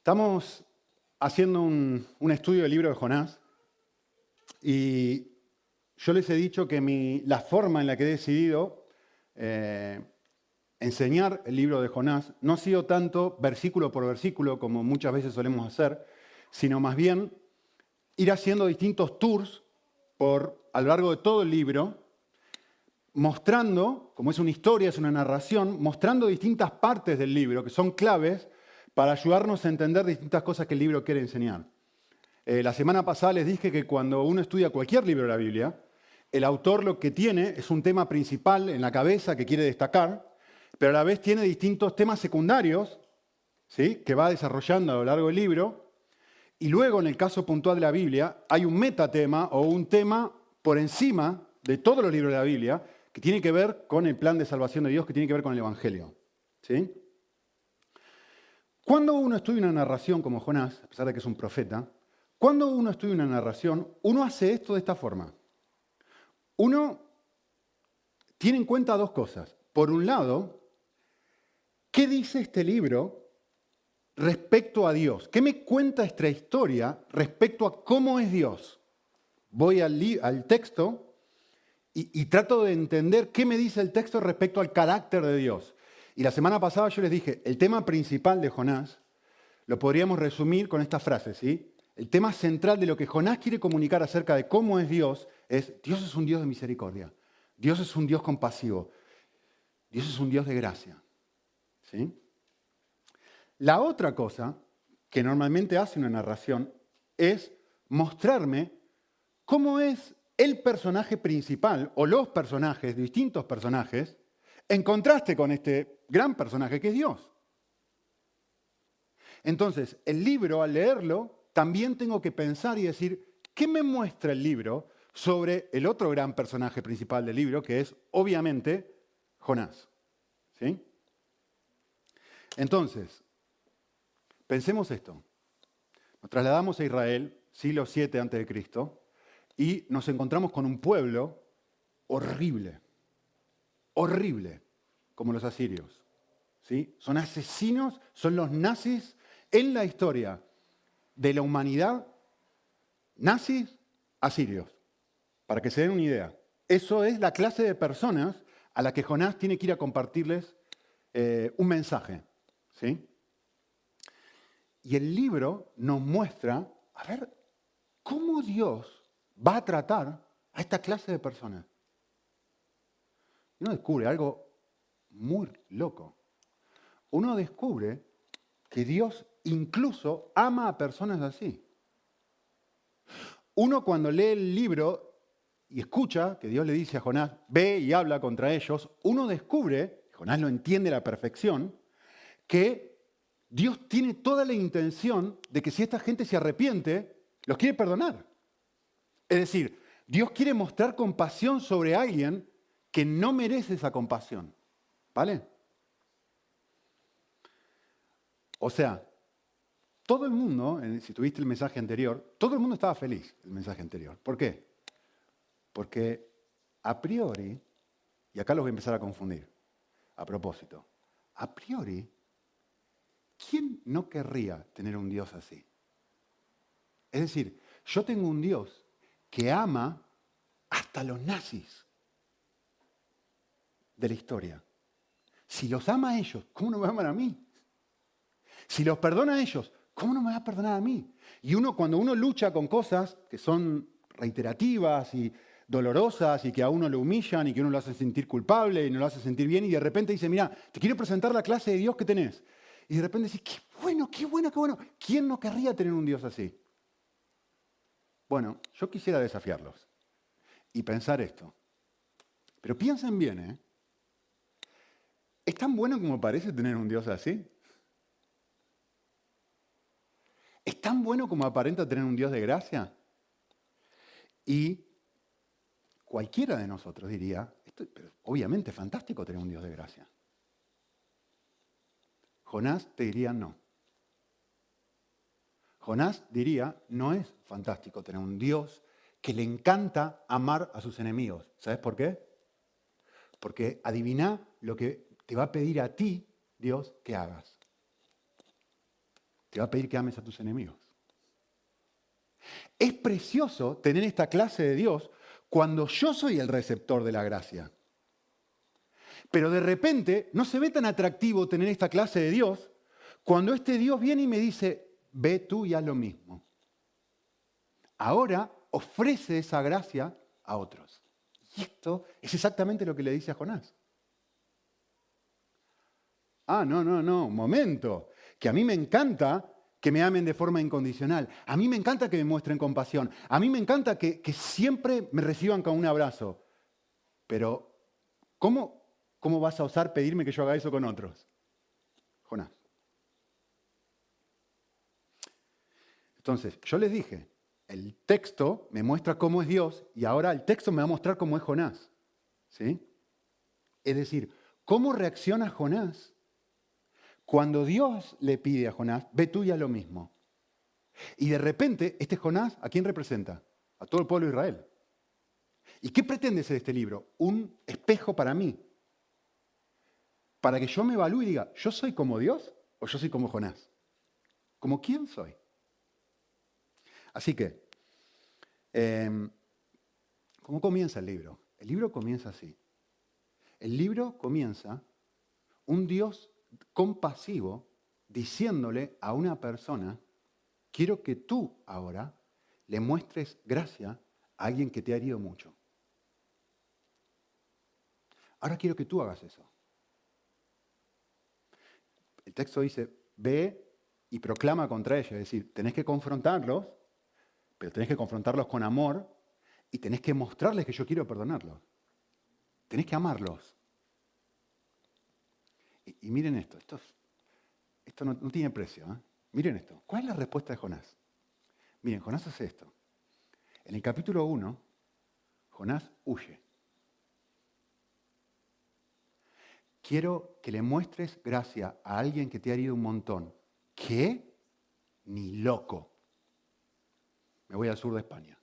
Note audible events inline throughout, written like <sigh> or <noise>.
Estamos haciendo un, estudio del libro de Jonás y yo les he dicho que la forma en la que he decidido eh, enseñar el libro de Jonás no ha sido tanto versículo por versículo como muchas veces solemos hacer, sino más bien ir haciendo distintos tours por, a lo largo de todo el libro, mostrando, como es una historia, es una narración, mostrando distintas partes del libro que son claves para ayudarnos a entender distintas cosas que el libro quiere enseñar. Eh, la semana pasada les dije que cuando uno estudia cualquier libro de la Biblia, el autor lo que tiene es un tema principal en la cabeza que quiere destacar, pero a la vez tiene distintos temas secundarios ¿sí? que va desarrollando a lo largo del libro. Y luego, en el caso puntual de la Biblia, hay un metatema o un tema por encima de todos los libros de la Biblia que tiene que ver con el plan de salvación de Dios, que tiene que ver con el Evangelio. ¿sí? Cuando uno estudia una narración como Jonás, a pesar de que es un profeta, cuando uno estudia una narración, uno hace esto de esta forma. Uno tiene en cuenta dos cosas. Por un lado, ¿qué dice este libro respecto a Dios? ¿Qué me cuenta esta historia respecto a cómo es Dios? Voy al, texto y trato de entender qué me dice el texto respecto al carácter de Dios. Y la semana pasada yo les dije, el tema principal de Jonás lo podríamos resumir con esta frase, ¿sí? El tema central de lo que Jonás quiere comunicar acerca de cómo es Dios es, Dios es un Dios de misericordia, Dios es un Dios compasivo, Dios es un Dios de gracia. ¿sí? La otra cosa que normalmente hace una narración es mostrarme cómo es el personaje principal o los personajes, distintos personajes, en contraste con este gran personaje que es Dios. Entonces, el libro, al leerlo, también tengo que pensar y decir, ¿qué me muestra el libro sobre el otro gran personaje principal del libro, que es, obviamente, Jonás? ¿Sí? Entonces, pensemos esto. Nos trasladamos a Israel, siglo 7 a.C., y nos encontramos con un pueblo horrible horrible, como los asirios. ¿sí? Son asesinos, son los nazis en la historia de la humanidad, nazis, asirios, para que se den una idea. Eso es la clase de personas a la que Jonás tiene que ir a compartirles eh, un mensaje. ¿sí? Y el libro nos muestra, a ver, cómo Dios va a tratar a esta clase de personas uno descubre algo muy loco. Uno descubre que Dios incluso ama a personas así. Uno cuando lee el libro y escucha que Dios le dice a Jonás, ve y habla contra ellos, uno descubre, Jonás lo entiende a la perfección, que Dios tiene toda la intención de que si esta gente se arrepiente, los quiere perdonar. Es decir, Dios quiere mostrar compasión sobre alguien que no merece esa compasión. ¿Vale? O sea, todo el mundo, si tuviste el mensaje anterior, todo el mundo estaba feliz, el mensaje anterior. ¿Por qué? Porque a priori, y acá los voy a empezar a confundir, a propósito, a priori, ¿quién no querría tener un Dios así? Es decir, yo tengo un Dios que ama hasta los nazis de la historia. Si los ama a ellos, ¿cómo no me aman a mí? Si los perdona a ellos, ¿cómo no me va a perdonar a mí? Y uno, cuando uno lucha con cosas que son reiterativas y dolorosas y que a uno lo humillan y que uno lo hace sentir culpable y no lo hace sentir bien y de repente dice, mira, te quiero presentar la clase de Dios que tenés. Y de repente dice, qué bueno, qué bueno, qué bueno. ¿Quién no querría tener un Dios así? Bueno, yo quisiera desafiarlos y pensar esto. Pero piensen bien, ¿eh? ¿Es tan bueno como parece tener un Dios así? ¿Es tan bueno como aparenta tener un Dios de gracia? Y cualquiera de nosotros diría, obviamente es fantástico tener un Dios de gracia. Jonás te diría no. Jonás diría, no es fantástico tener un Dios que le encanta amar a sus enemigos. ¿Sabes por qué? Porque adivina lo que te va a pedir a ti, Dios, que hagas. te va a pedir que ames a tus enemigos. Es precioso tener esta clase de Dios cuando yo soy el receptor de la gracia. Pero de repente no se ve tan atractivo tener esta clase de Dios cuando este Dios viene y me dice, ve tú y haz lo mismo. Ahora ofrece esa gracia a otros. Y esto es exactamente lo que le dice a Jonás. Ah, no, no, no, momento. Que a mí me encanta que me amen de forma incondicional. A mí me encanta que me muestren compasión. A mí me encanta que, siempre me reciban con un abrazo. Pero, ¿cómo, ¿cómo vas a osar pedirme que yo haga eso con otros? Jonás. Entonces, yo les dije, el texto me muestra cómo es Dios y ahora el texto me va a mostrar cómo es Jonás. ¿Sí? Es decir, ¿cómo reacciona Jonás cuando Dios le pide a Jonás, ve tú ya lo mismo? Y de repente, este Jonás, ¿a quién representa? A todo el pueblo de Israel. ¿Y qué pretende ser este libro? Un espejo para mí. Para que yo me evalúe y diga, ¿yo soy como Dios o yo soy como Jonás? ¿Como quién soy? Así que, em, ¿cómo comienza el libro? El libro comienza así. El libro comienza un Dios compasivo diciéndole a una persona, quiero que tú ahora le muestres gracia a alguien que te ha herido mucho. Ahora quiero que tú hagas eso. El texto dice, ve y proclama contra ellos, es decir, tenés que confrontarlos, pero tenés que confrontarlos con amor y tenés que mostrarles que yo quiero perdonarlos. Tenés que amarlos. Y, miren esto, esto, esto no, tiene precio. ¿eh? Miren esto. ¿Cuál es la respuesta de Jonás? Miren, Jonás hace esto. En el capítulo 1, Jonás huye. Quiero que le muestres gracia a alguien que te ha herido un montón. ¿Qué? Ni loco. Me voy al sur de España.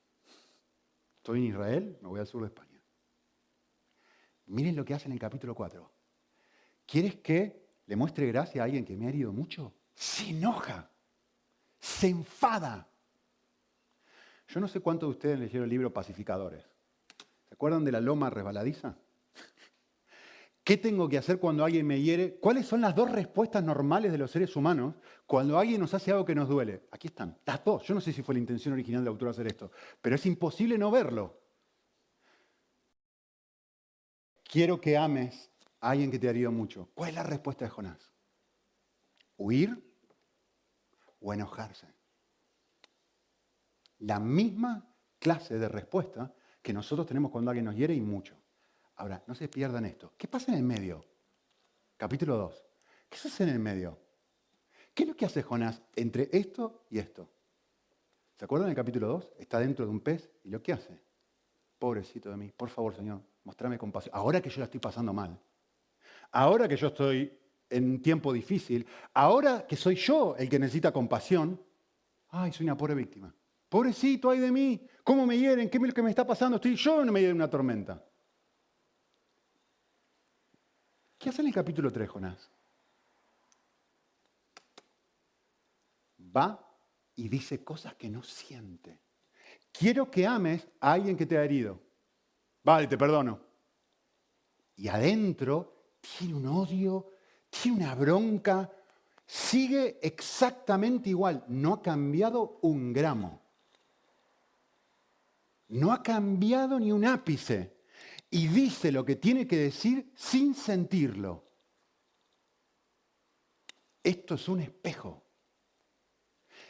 Estoy en Israel, me voy al sur de España. Miren lo que hace en el capítulo 4. ¿Quieres que le muestre gracia a alguien que me ha herido mucho? Se enoja, se enfada. Yo no sé cuántos de ustedes leyeron el libro Pacificadores. ¿Se acuerdan de la loma resbaladiza? <laughs> ¿Qué tengo que hacer cuando alguien me hiere? ¿Cuáles son las dos respuestas normales de los seres humanos cuando alguien nos hace algo que nos duele? Aquí están, las dos. Yo no sé si fue la intención original del autor hacer esto, pero es imposible no verlo. Quiero que ames alguien que te herido mucho. ¿Cuál es la respuesta de Jonás? ¿Huir o enojarse? La misma clase de respuesta que nosotros tenemos cuando alguien nos hiere y mucho. Ahora, no se pierdan esto. ¿Qué pasa en el medio? Capítulo 2. ¿Qué se hace en el medio? ¿Qué es lo que hace Jonás entre esto y esto? ¿Se acuerdan del capítulo 2? Está dentro de un pez y lo que hace. Pobrecito de mí, por favor, Señor, mostrame compasión. Ahora que yo la estoy pasando mal, ahora que yo estoy en un tiempo difícil, ahora que soy yo el que necesita compasión, ay, soy una pobre víctima. Pobrecito, ay de mí, ¿cómo me hieren? ¿Qué es lo que me está pasando? Estoy yo en medio de una tormenta. ¿Qué hace en el capítulo 3, Jonás? Va y dice cosas que no siente. Quiero que ames a alguien que te ha herido. Vale, te perdono. Y adentro tiene un odio, tiene una bronca, sigue exactamente igual, no ha cambiado un gramo. No ha cambiado ni un ápice. Y dice lo que tiene que decir sin sentirlo. Esto es un espejo.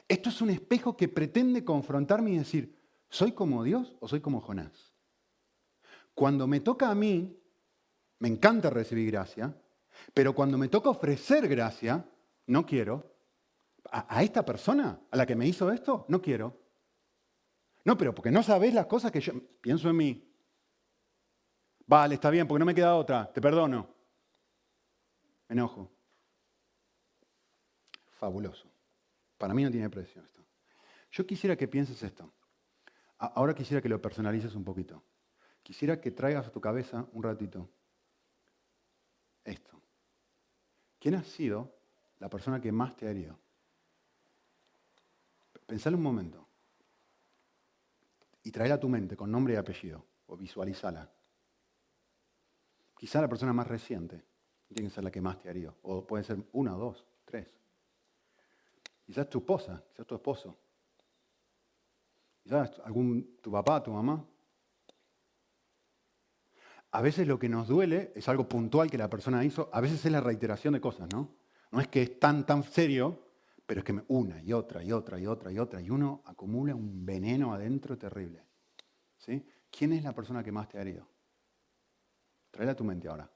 Esto es un espejo que pretende confrontarme y decir, ¿soy como Dios o soy como Jonás? Cuando me toca a mí me encanta recibir gracia, pero cuando me toca ofrecer gracia, no quiero. A, esta persona, a la que me hizo esto, no quiero. No, pero porque no sabes las cosas que yo pienso en mí. Vale, está bien, porque no me queda otra, te perdono. Me enojo. Fabuloso. Para mí no tiene precio esto. Yo quisiera que pienses esto. Ahora quisiera que lo personalices un poquito. Quisiera que traigas a tu cabeza un ratito esto. ¿Quién ha sido la persona que más te ha herido? Pensalo un momento. Y traela a tu mente con nombre y apellido. O visualizala. Quizá la persona más reciente tiene que ser la que más te haría. O puede ser una, dos, tres. Quizás tu esposa, quizás tu esposo. Quizás algún, tu papá, tu mamá. A veces lo que nos duele es algo puntual que la persona hizo, a veces es la reiteración de cosas, ¿no? No es que es tan, tan serio, pero es que una y otra y otra y otra y otra, y uno acumula un veneno adentro terrible. ¿Sí? ¿Quién es la persona que más te ha herido? Tráela a tu mente ahora.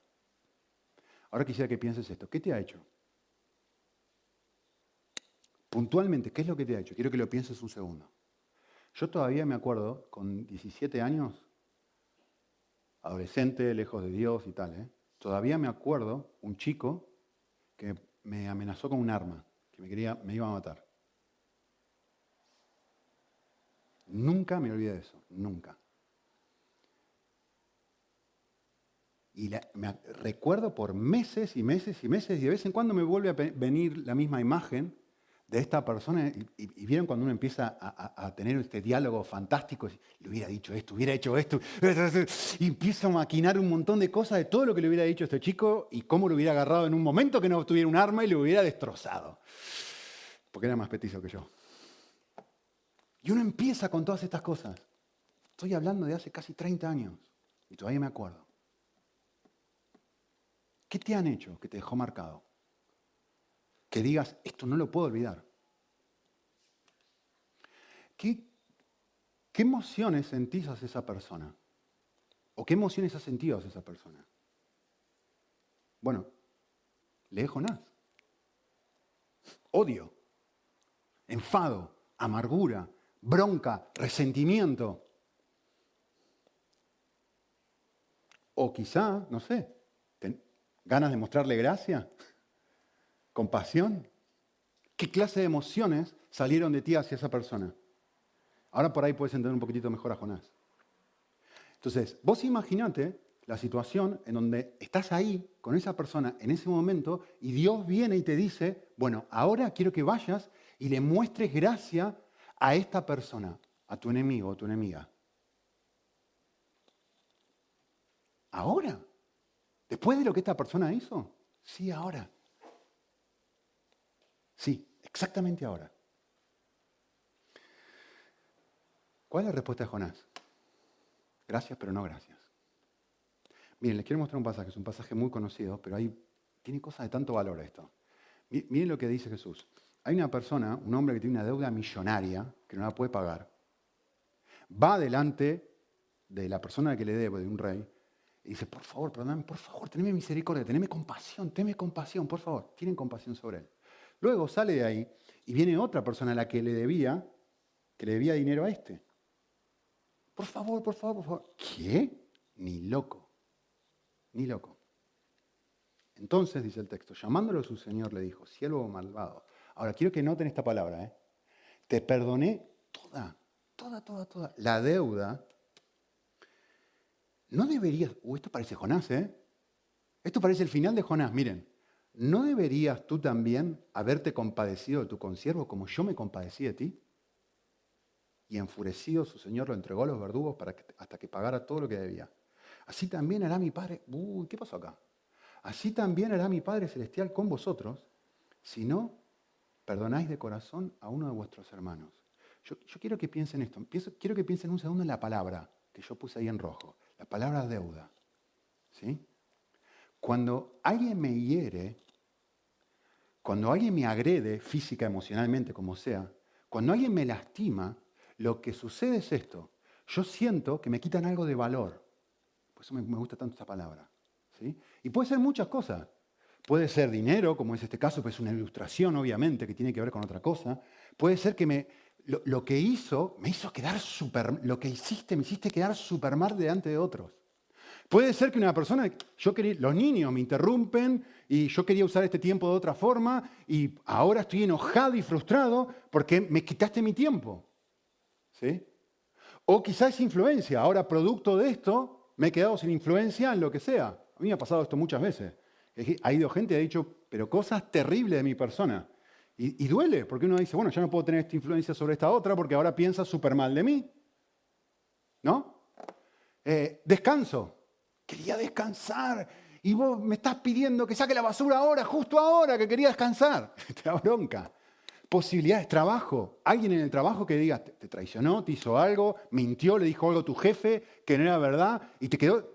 Ahora quisiera que pienses esto. ¿Qué te ha hecho? Puntualmente, ¿qué es lo que te ha hecho? Quiero que lo pienses un segundo. Yo todavía me acuerdo, con 17 años, adolescente, lejos de Dios y tal, ¿eh? todavía me acuerdo un chico que me amenazó con un arma, que me, quería, me iba a matar. Nunca me olvidé de eso, nunca. Y me recuerdo por meses y meses y meses, y de vez en cuando me vuelve a venir la misma imagen de esta persona, y, vieron cuando uno empieza a, tener este diálogo fantástico, le hubiera dicho esto, hubiera hecho esto, y empieza a maquinar un montón de cosas de todo lo que le hubiera dicho este chico y cómo lo hubiera agarrado en un momento que no tuviera un arma y lo hubiera destrozado, porque era más petizo que yo. Y uno empieza con todas estas cosas. Estoy hablando de hace casi 30 años y todavía me acuerdo. ¿Qué te han hecho que te dejó marcado? Que digas, esto no lo puedo olvidar. ¿Qué, qué emociones sentís hacia esa persona? ¿O qué emociones has sentido hacia esa persona? Bueno, lee Jonás. Odio, enfado, amargura, bronca, resentimiento. O quizá, no sé, ganas de mostrarle gracia. ¿Compasión? ¿Qué clase de emociones salieron de ti hacia esa persona? Ahora por ahí puedes entender un poquitito mejor a Jonás. Entonces, vos imaginate la situación en donde estás ahí con esa persona en ese momento y Dios viene y te dice, bueno, ahora quiero que vayas y le muestres gracia a esta persona, a tu enemigo o tu enemiga. ¿Ahora? ¿Después de lo que esta persona hizo? Sí, ahora. Sí, exactamente ahora. ¿Cuál es la respuesta de Jonás? Gracias, pero no gracias. Miren, les quiero mostrar un pasaje, es un pasaje muy conocido, pero ahí tiene cosas de tanto valor esto. Miren lo que dice Jesús. Hay una persona, un hombre que tiene una deuda millonaria, que no la puede pagar. Va delante de la persona que le debe, de un rey, y dice, por favor, perdóname, por favor, teneme misericordia, teneme compasión, teneme compasión, por favor. Tienen compasión sobre él. Luego sale de ahí y viene otra persona a la que le debía, que le debía dinero a este. Por favor, por favor, por favor. ¿Qué? Ni loco. Ni loco. Entonces, dice el texto, llamándolo a su señor, le dijo, siervo malvado. Ahora, quiero que noten esta palabra. ¿eh? Te perdoné toda, toda, toda, toda. La deuda. No deberías... Uh, esto parece Jonás, ¿eh? Esto parece el final de Jonás, miren. ¿No deberías tú también haberte compadecido de tu consiervo como yo me compadecí de ti? Y enfurecido su señor lo entregó a los verdugos para hasta que pagara todo lo que debía. Así también hará mi Padre, uy, ¿qué pasó acá? Así también hará mi Padre Celestial con vosotros, si no perdonáis de corazón a uno de vuestros hermanos. Yo, quiero que piensen esto, quiero que piensen un segundo en la palabra que yo puse ahí en rojo, la palabra deuda. ¿Sí? Cuando alguien me hiere, cuando alguien me agrede física, emocionalmente, como sea, cuando alguien me lastima, lo que sucede es esto. Yo siento que me quitan algo de valor. Por eso me, gusta tanto esta palabra. ¿sí? Y puede ser muchas cosas. Puede ser dinero, como es este caso, pues es una ilustración, obviamente, que tiene que ver con otra cosa. Puede ser que me, lo, lo que hizo me hizo quedar super, lo que hiciste me hiciste quedar super mal delante de otros. Puede ser que una persona, yo los niños me interrumpen y yo quería usar este tiempo de otra forma y ahora estoy enojado y frustrado porque me quitaste mi tiempo. ¿Sí? O quizás influencia, ahora producto de esto me he quedado sin influencia en lo que sea. A mí me ha pasado esto muchas veces. Ha ido gente y ha dicho, pero cosas terribles de mi persona. Y, duele, porque uno dice, bueno, ya no puedo tener esta influencia sobre esta otra porque ahora piensa súper mal de mí. ¿No? Eh, descanso. Quería descansar. Y vos me estás pidiendo que saque la basura ahora, justo ahora, que quería descansar. <laughs> Te da bronca. Posibilidades, trabajo. Alguien en el trabajo que diga, te, traicionó, te hizo algo, mintió, le dijo algo a tu jefe que no era verdad y te, quedó,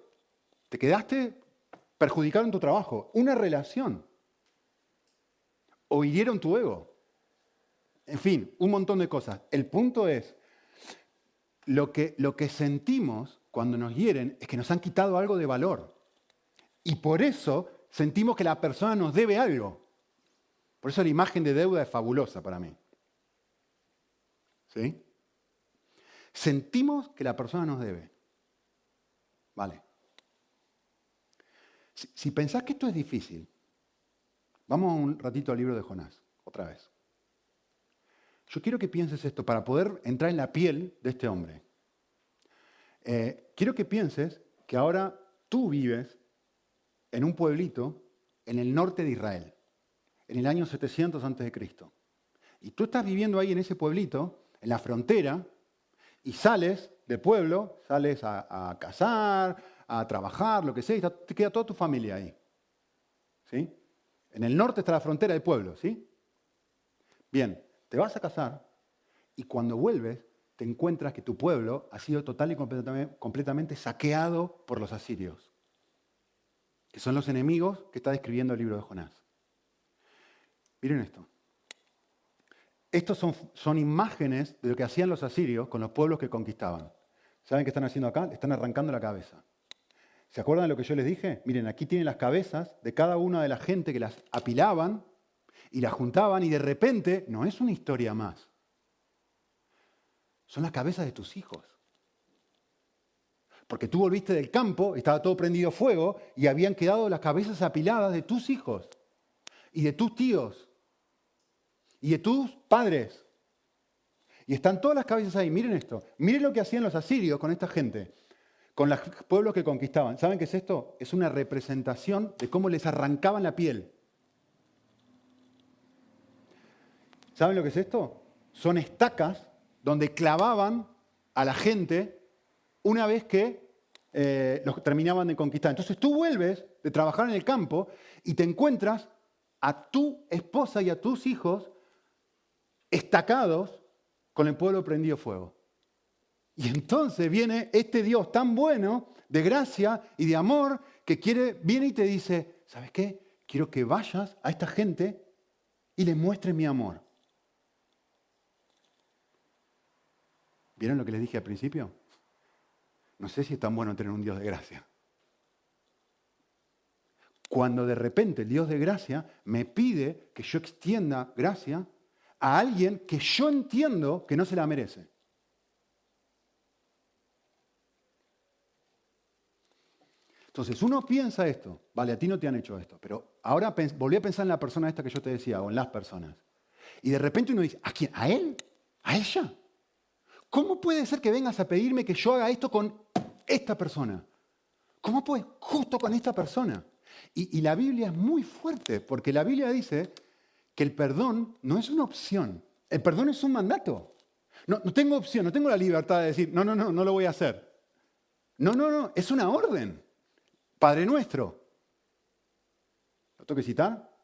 te quedaste perjudicado en tu trabajo. Una relación o hirieron tu ego. En fin, un montón de cosas. El punto es, lo que, lo que sentimos cuando nos hieren es que nos han quitado algo de valor. Y por eso sentimos que la persona nos debe algo. Por eso la imagen de deuda es fabulosa para mí. ¿Sí? Sentimos que la persona nos debe. Vale. Si, pensás que esto es difícil, Vamos un ratito al libro de Jonás, otra vez. Yo quiero que pienses esto para poder entrar en la piel de este hombre. Eh, quiero que pienses que ahora tú vives en un pueblito en el norte de Israel, en el año 700 a.C. Y tú estás viviendo ahí en ese pueblito, en la frontera, y sales del pueblo, sales a, cazar, a trabajar, lo que sea, y te queda toda tu familia ahí. ¿Sí? En el norte está la frontera del pueblo, ¿sí? Bien, te vas a casar y cuando vuelves te encuentras que tu pueblo ha sido total y completamente, saqueado por los asirios, que son los enemigos que está describiendo el libro de Jonás. Miren esto. Estos son, son, imágenes de lo que hacían los asirios con los pueblos que conquistaban. ¿Saben qué están haciendo acá? están arrancando la cabeza. ¿Se acuerdan de lo que yo les dije? Miren, aquí tienen las cabezas de cada una de la gente que las apilaban y las juntaban y de repente no es una historia más. Son las cabezas de tus hijos. Porque tú volviste del campo, estaba todo prendido fuego y habían quedado las cabezas apiladas de tus hijos y de tus tíos y de tus padres. Y están todas las cabezas ahí. Miren esto. Miren lo que hacían los asirios con esta gente con los pueblos que conquistaban. ¿Saben qué es esto? Es una representación de cómo les arrancaban la piel. ¿Saben lo que es esto? Son estacas donde clavaban a la gente una vez que eh, los terminaban de conquistar. Entonces tú vuelves de trabajar en el campo y te encuentras a tu esposa y a tus hijos estacados con el pueblo prendido fuego. Y entonces viene este Dios tan bueno, de gracia y de amor, que quiere, viene y te dice, ¿sabes qué? Quiero que vayas a esta gente y le muestres mi amor. ¿Vieron lo que les dije al principio? No sé si es tan bueno tener un Dios de gracia. Cuando de repente el Dios de gracia me pide que yo extienda gracia a alguien que yo entiendo que no se la merece. Entonces uno piensa esto, vale, a ti no te han hecho esto, pero ahora volví a pensar en la persona esta que yo te decía, o en las personas. Y de repente uno dice, ¿a quién? ¿A él? ¿A ella? ¿Cómo puede ser que vengas a pedirme que yo haga esto con esta persona? ¿Cómo puede? Justo con esta persona. Y, la Biblia es muy fuerte, porque la Biblia dice que el perdón no es una opción, el perdón es un mandato. No, no tengo opción, no tengo la libertad de decir, no, no, no, no lo voy a hacer. No, no, no, es una orden. Padre nuestro. ¿Lo tengo que citar?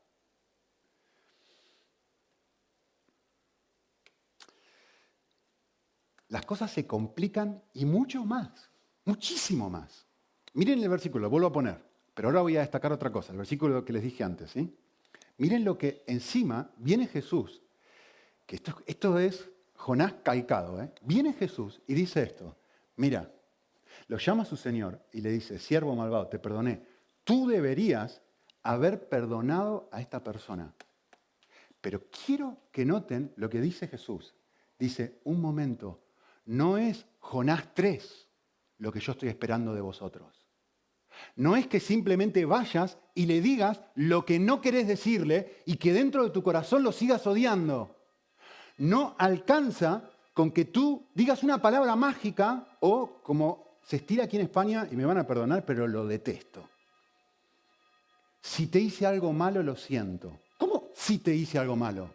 Las cosas se complican y mucho más, muchísimo más. Miren el versículo, lo vuelvo a poner, pero ahora voy a destacar otra cosa, el versículo que les dije antes. ¿sí? Miren lo que encima viene Jesús, que esto, esto es Jonás calcado. ¿eh? Viene Jesús y dice esto, mira, lo llama su señor y le dice, siervo malvado, te perdoné. Tú deberías haber perdonado a esta persona. Pero quiero que noten lo que dice Jesús. Dice, un momento, no es Jonás 3 lo que yo estoy esperando de vosotros. No es que simplemente vayas y le digas lo que no querés decirle y que dentro de tu corazón lo sigas odiando. No alcanza con que tú digas una palabra mágica o, como se estira aquí en España y me van a perdonar, pero lo detesto. Si te hice algo malo, lo siento. ¿Cómo si te hice algo malo?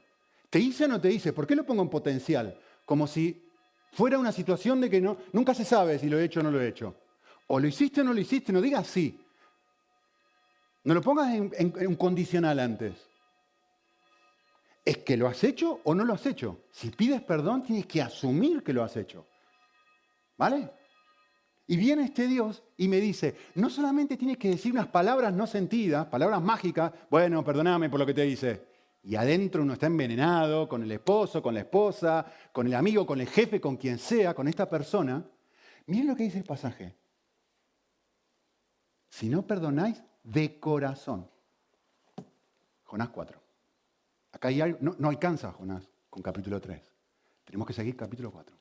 ¿Te hice o no te hice? ¿Por qué lo pongo en potencial? Como si fuera una situación de que no, nunca se sabe si lo he hecho o no lo he hecho. O lo hiciste o no lo hiciste, no digas sí. No lo pongas en, un condicional antes. Es que lo has hecho o no lo has hecho. Si pides perdón, tienes que asumir que lo has hecho. ¿Vale? Y viene este Dios y me dice, no solamente tienes que decir unas palabras no sentidas, palabras mágicas, bueno, perdóname por lo que te hice. Y adentro uno está envenenado con el esposo, con la esposa, con el amigo, con el jefe, con quien sea, con esta persona. Miren lo que dice el pasaje. Si no perdonáis de corazón. Jonás 4. Acá hay no, no alcanza Jonás con capítulo 3. Tenemos que seguir capítulo 4.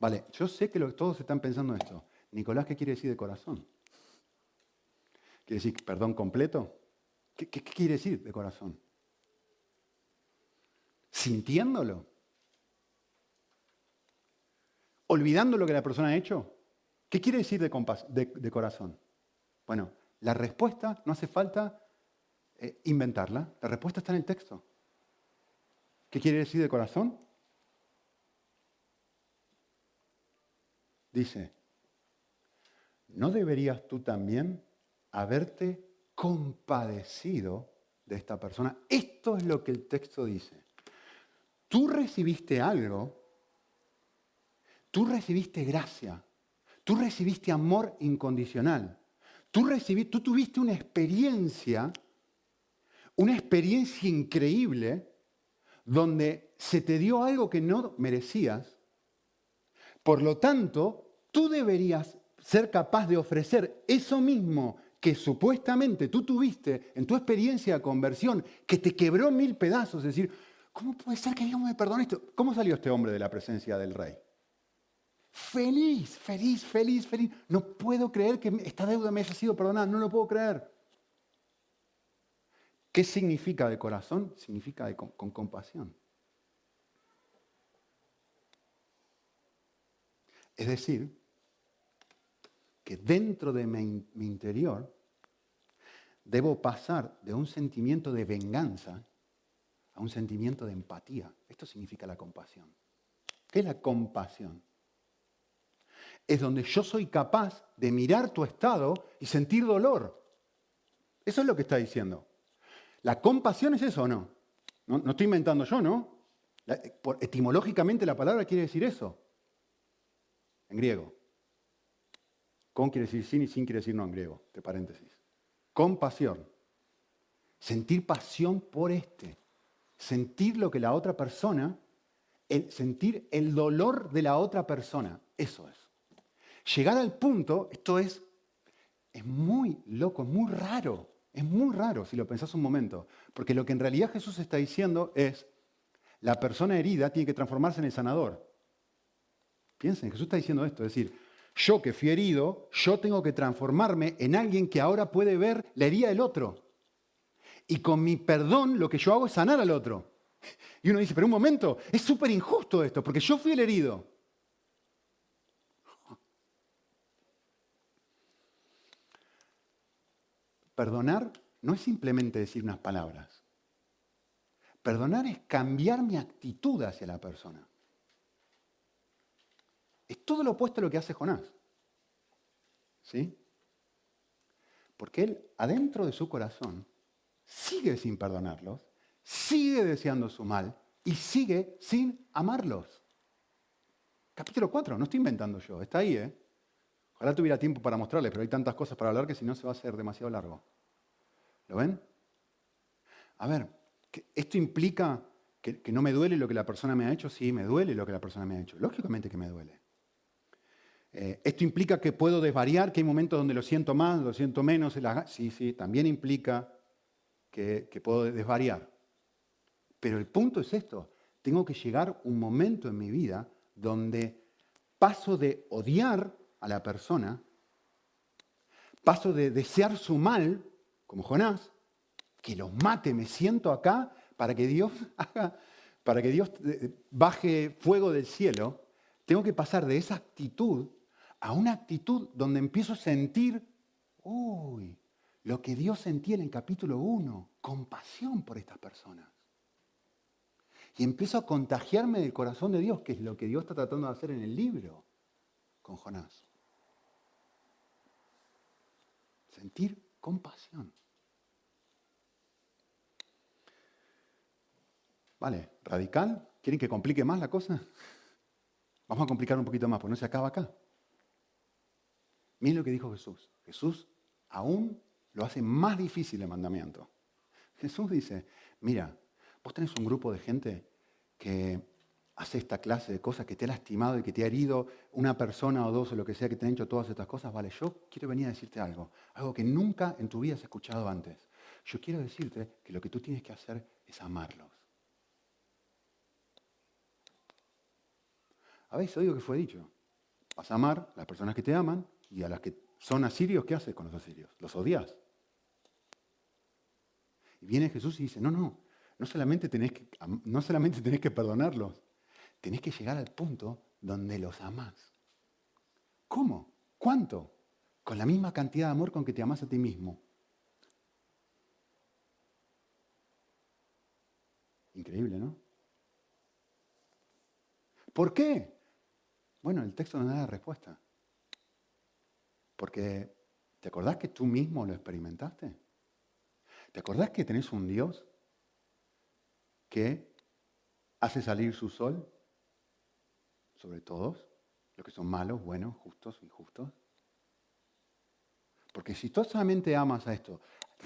Vale, yo sé que todos están pensando esto. Nicolás, ¿qué quiere decir de corazón? ¿Quiere decir perdón completo? ¿Qué, quiere decir de corazón? ¿Sintiéndolo? ¿Olvidando lo que la persona ha hecho? ¿Qué quiere decir de, corazón? Bueno, la respuesta no hace falta eh, inventarla, la respuesta está en el texto. ¿Qué quiere decir de corazón? Dice, ¿no deberías tú también haberte compadecido de esta persona? Esto es lo que el texto dice. Tú recibiste algo, tú recibiste gracia, tú recibiste amor incondicional, tú, tú tuviste una experiencia, una experiencia increíble donde se te dio algo que no merecías. Por lo tanto, tú deberías ser capaz de ofrecer eso mismo que supuestamente tú tuviste en tu experiencia de conversión, que te quebró mil pedazos, es decir, ¿cómo puede ser que Dios me perdone esto? ¿Cómo salió este hombre de la presencia del rey? Feliz, feliz, feliz, feliz. No puedo creer que esta deuda me haya sido perdonada, no lo puedo creer. ¿Qué significa de corazón? Significa con, con compasión. Es decir, que dentro de mi, interior debo pasar de un sentimiento de venganza a un sentimiento de empatía. Esto significa la compasión. ¿Qué es la compasión? Es donde yo soy capaz de mirar tu estado y sentir dolor. Eso es lo que está diciendo. ¿La compasión es eso o no? No, estoy inventando yo, ¿no? etimológicamente la palabra quiere decir eso. En griego. Con quiere decir sin y sin quiere decir no en griego, de paréntesis. Compasión. Sentir pasión por este. Sentir lo que la otra persona, el, sentir el dolor de la otra persona. Eso es. Llegar al punto, esto es, es muy loco, es muy raro. Es muy raro si lo pensás un momento. Porque lo que en realidad Jesús está diciendo es, la persona herida tiene que transformarse en el sanador. Piensen, Jesús está diciendo esto, es decir, yo que fui herido, yo tengo que transformarme en alguien que ahora puede ver la herida del otro. Y con mi perdón lo que yo hago es sanar al otro. Y uno dice, pero un momento, es súper injusto esto, porque yo fui el herido. Perdonar no es simplemente decir unas palabras. Perdonar es cambiar mi actitud hacia la persona. Es todo lo opuesto a lo que hace Jonás. ¿Sí? Porque él, adentro de su corazón, sigue sin perdonarlos, sigue deseando su mal y sigue sin amarlos. Capítulo 4, no estoy inventando yo, está ahí, ¿eh? Ojalá tuviera tiempo para mostrarles, pero hay tantas cosas para hablar que si no se va a hacer demasiado largo. ¿Lo ven? A ver, ¿esto implica que, que, no me duele lo que la persona me ha hecho? Sí, me duele lo que la persona me ha hecho. Lógicamente que me duele. Eh, esto implica que puedo desvariar, que hay momentos donde lo siento más, lo siento menos. Sí, sí, también implica que, puedo desvariar. Pero el punto es esto. Tengo que llegar un momento en mi vida donde paso de odiar a la persona, paso de desear su mal, como Jonás, que los mate, me siento acá para que Dios <laughs> haga, para que Dios eh, baje fuego del cielo, tengo que pasar de esa actitud a una actitud donde empiezo a sentir, uy, lo que Dios sentía en el capítulo 1, compasión por estas personas. Y empiezo a contagiarme del corazón de Dios, que es lo que Dios está tratando de hacer en el libro con Jonás. Sentir compasión. Vale, radical. ¿Quieren que complique más la cosa? <laughs> Vamos a complicar un poquito más, porque no se acaba acá. Miren lo que dijo Jesús. Jesús aún lo hace más difícil el mandamiento. Jesús dice, mira, vos tenés un grupo de gente que hace esta clase de cosas, que te ha lastimado y que te ha herido una persona o dos o lo que sea que te han hecho todas estas cosas. Vale, yo quiero venir a decirte algo, algo que nunca en tu vida has escuchado antes. Yo quiero decirte que lo que tú tienes que hacer es amarlos. ¿Habéis oído que fue dicho? Vas a amar las personas que te aman y a las que son asirios, ¿qué haces con los asirios? Los odias. Y viene Jesús y dice, no, no, no solamente tenés que, no solamente que perdonarlos, tenés que llegar al punto donde los amás. ¿Cómo? ¿Cuánto? Con la misma cantidad de amor con que te amas a ti mismo. Increíble, ¿no? ¿Por qué? Bueno, el texto no da la respuesta. Porque, ¿te acordás que tú mismo lo experimentaste? ¿Te acordás que tenés un Dios que hace salir su sol sobre todos, los que son malos, buenos, justos, injustos? Porque si tú solamente amas a esto,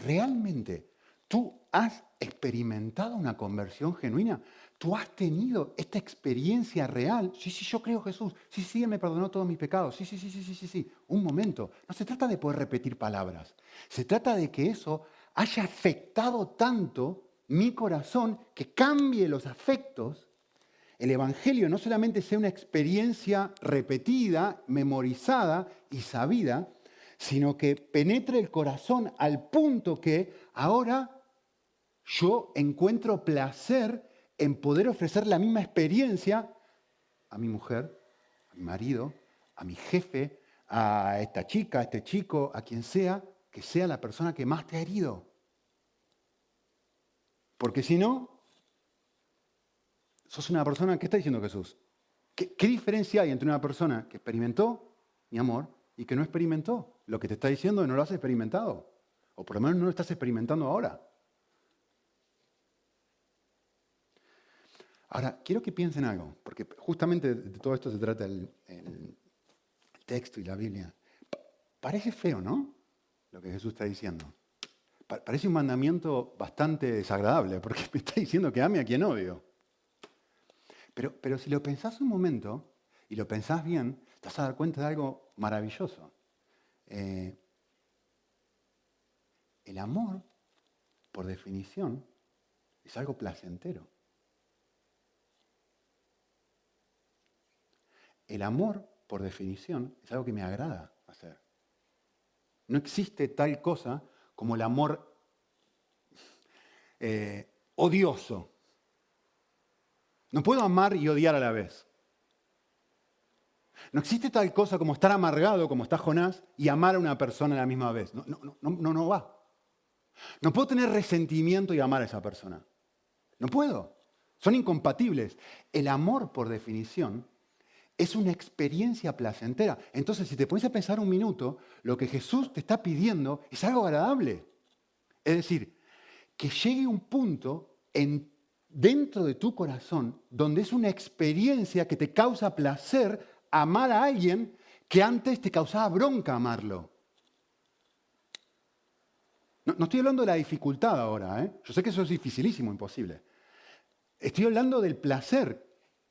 realmente tú has experimentado una conversión genuina, tú has tenido esta experiencia real. Sí, sí, yo creo Jesús. Sí, sí, Él me perdonó todos mis pecados. Sí, sí, sí, sí, sí, sí, sí. Un momento. No se trata de poder repetir palabras. Se trata de que eso haya afectado tanto mi corazón que cambie los afectos, el Evangelio no solamente sea una experiencia repetida, memorizada y sabida, sino que penetre el corazón al punto que ahora yo encuentro placer en poder ofrecer la misma experiencia a mi mujer, a mi marido, a mi jefe, a esta chica, a este chico, a quien sea, que sea la persona que más te ha herido. Porque si no, sos una persona, ¿qué está diciendo Jesús? ¿Qué, diferencia hay entre una persona que experimentó mi amor y que no experimentó? Lo que te está diciendo no lo has experimentado. O por lo menos no lo estás experimentando ahora. Ahora, quiero que piensen algo, porque justamente de todo esto se trata el, texto y la Biblia. Parece feo, ¿no? Lo que Jesús está diciendo. Parece un mandamiento bastante desagradable, porque me está diciendo que ame a quien odio. Pero, pero si lo pensás un momento, y lo pensás bien, te vas a dar cuenta de algo maravilloso. Eh, el amor, por definición, es algo placentero. El amor, por definición, es algo que me agrada hacer. No existe tal cosa como el amor eh, odioso. No puedo amar y odiar a la vez. No existe tal cosa como estar amargado, como está Jonás, y amar a una persona a la misma vez. No, no, no, no, no va. No puedo tener resentimiento y amar a esa persona. No puedo. Son incompatibles. El amor, por definición, es una experiencia placentera. Entonces, si te pones a pensar un minuto, lo que Jesús te está pidiendo es algo agradable. Es decir, que llegue un punto en, dentro de tu corazón donde es una experiencia que te causa placer amar a alguien que antes te causaba bronca amarlo. No, no estoy hablando de la dificultad ahora, ¿eh? yo sé que eso es dificilísimo, imposible. Estoy hablando del placer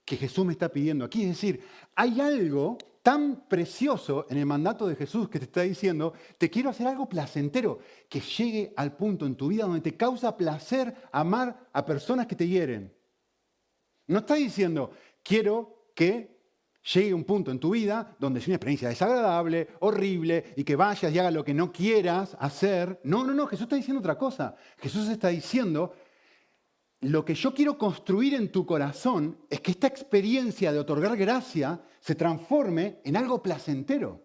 que Jesús me está pidiendo aquí. Es decir, hay algo tan precioso en el mandato de Jesús que te está diciendo, te quiero hacer algo placentero, que llegue al punto en tu vida donde te causa placer amar a personas que te hieren. No está diciendo, quiero que llegue un punto en tu vida donde es una experiencia desagradable, horrible, y que vayas y hagas lo que no quieras hacer. No, no, no, Jesús está diciendo otra cosa. Jesús está diciendo, lo que yo quiero construir en tu corazón es que esta experiencia de otorgar gracia se transforme en algo placentero.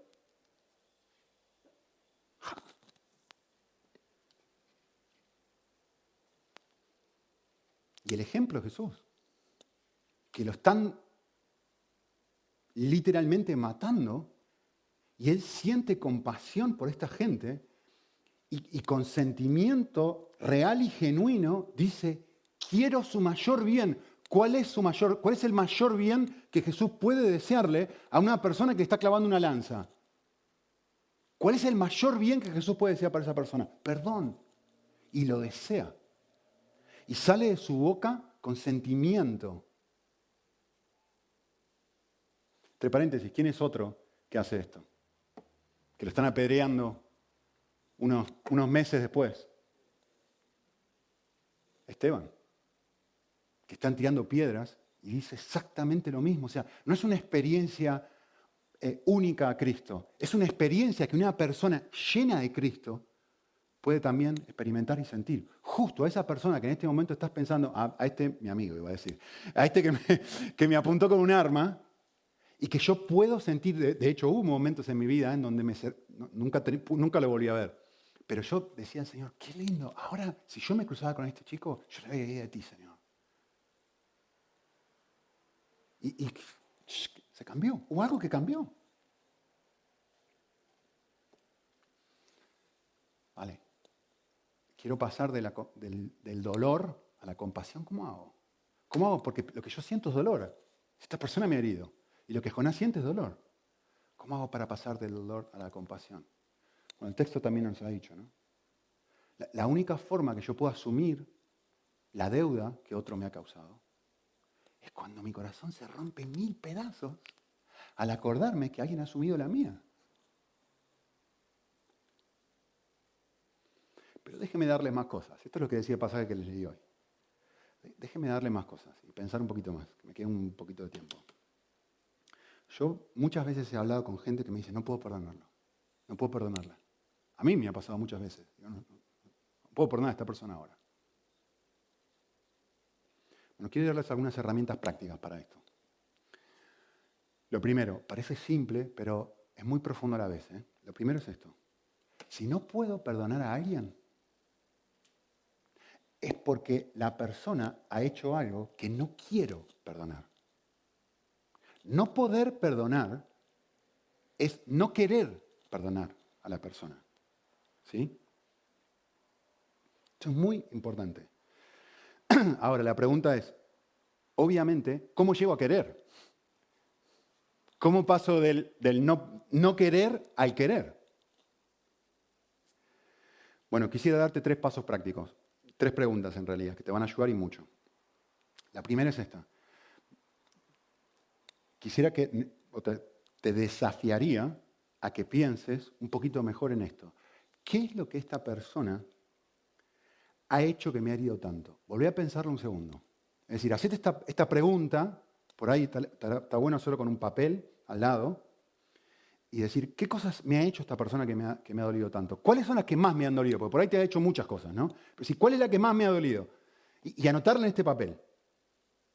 Y el ejemplo es Jesús. que lo están literalmente matando y él siente compasión por esta gente y, con sentimiento real y genuino dice, quiero su mayor bien. ¿Cuál es, su mayor, ¿Cuál es el mayor bien que Jesús puede desearle a una persona que está clavando una lanza? ¿Cuál es el mayor bien que Jesús puede desear para esa persona? Perdón. Y lo desea. Y sale de su boca con sentimiento. Entre paréntesis, ¿quién es otro que hace esto? Que lo están apedreando unos, unos meses después. Esteban, están tirando piedras y dice exactamente lo mismo. O sea, no es una experiencia eh, única a Cristo, es una experiencia que una persona llena de Cristo puede también experimentar y sentir. Justo a esa persona que en este momento estás pensando, a, este, mi amigo iba a decir, a este <laughs> que me, apuntó con un arma, y que yo puedo sentir, de, hecho hubo momentos en mi vida en donde nunca, nunca lo volví a ver, pero yo decía al Señor, qué lindo, ahora si yo me cruzaba con este chico, yo le veía de ti, Señor. Y, se cambió, hubo algo que cambió. Vale, quiero pasar del, del dolor a la compasión, ¿cómo hago? ¿Cómo hago? Porque lo que yo siento es dolor. Esta persona me ha herido. Y lo que Jonás siente es dolor. ¿Cómo hago para pasar del dolor a la compasión? Bueno, el texto también nos ha dicho, ¿no? La, única forma que yo puedo asumir la deuda que otro me ha causado es cuando mi corazón se rompe en mil pedazos al acordarme que alguien ha asumido la mía. Pero déjeme darle más cosas. Esto es lo que decía el pasaje que les leí hoy. Déjeme darle más cosas y pensar un poquito más, que me quede un poquito de tiempo. Yo muchas veces he hablado con gente que me dice, no puedo perdonarlo, no puedo perdonarla. A mí me ha pasado muchas veces. no, puedo perdonar a esta persona ahora. Bueno, quiero darles algunas herramientas prácticas para esto. Lo primero, parece simple, pero es muy profundo a la vez. ¿eh? Lo primero es esto. Si no puedo perdonar a alguien, es porque la persona ha hecho algo que no quiero perdonar. No poder perdonar es no querer perdonar a la persona. ¿Sí? Esto es muy importante. <clears throat> Ahora, la pregunta es, obviamente, ¿cómo llego a querer? ¿Cómo paso del, no, no querer al querer? Bueno, quisiera darte tres pasos prácticos, tres preguntas en realidad, que te van a ayudar y mucho. La primera es esta quisiera que te desafiaría a que pienses un poquito mejor en esto. ¿Qué es lo que esta persona ha hecho que me ha herido tanto? Volví a pensarlo un segundo. Es decir, hacete esta, pregunta, por ahí está, bueno solo con un papel al lado, y decir, ¿qué cosas me ha hecho esta persona que me ha, que me ha dolido tanto? ¿Cuáles son las que más me han dolido? Porque por ahí te ha hecho muchas cosas, ¿no? Pero sí, ¿cuál es la que más me ha dolido? Y, anotarla en este papel.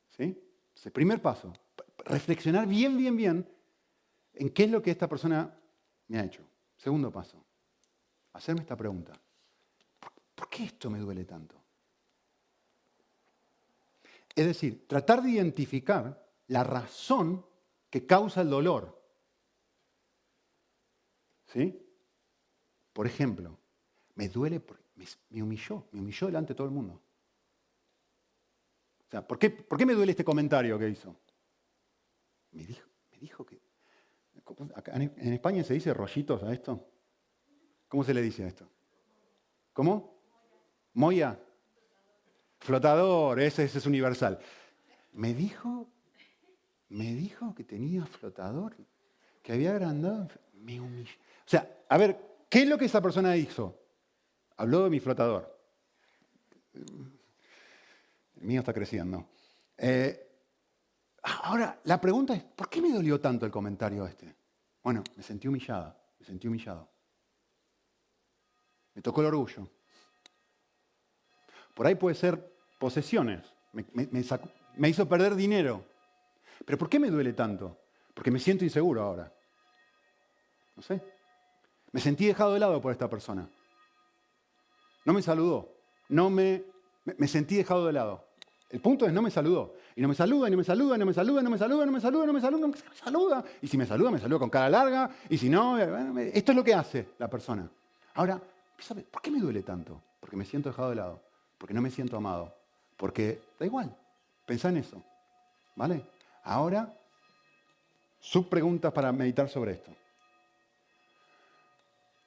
¿Sí? Es el primer paso reflexionar bien, bien, bien en qué es lo que esta persona me ha hecho. Segundo paso, hacerme esta pregunta. ¿Por qué esto me duele tanto? Es decir, tratar de identificar la razón que causa el dolor. ¿Sí? Por ejemplo, me duele, porque me humilló, me humilló delante de todo el mundo. O sea, ¿por qué, ¿por qué me duele este comentario que hizo? Me dijo, me dijo que... en España se dice rollitos a esto. ¿Cómo se le dice a esto? ¿Cómo? Moya. Flotador, ese, es universal. Me dijo, me dijo que tenía flotador, que había agrandado, me humilló. O sea, a ver, ¿qué es lo que esa persona hizo? Habló de mi flotador. El mío está creciendo. Eh, Ahora, la pregunta es, ¿por qué me dolió tanto el comentario este? Bueno, me sentí humillada, me sentí humillado. Me tocó el orgullo. Por ahí puede ser posesiones, me, hizo perder dinero. Pero ¿por qué me duele tanto? Porque me siento inseguro ahora. No sé. Me sentí dejado de lado por esta persona. No me saludó. No me, me sentí dejado de lado. El punto es no me saludó. Y no me saluda, y no me saluda, y no me saluda, no me saluda, no me saluda, no me saluda, no me saluda. Y si me saluda, me saluda con cara larga. Y si no, eh, esto es lo que hace la persona. Ahora, ¿por qué me duele tanto? Porque me siento dejado de lado. Porque no me siento amado. Porque da igual. Pensá en eso. ¿Vale? Ahora, subpreguntas para meditar sobre esto.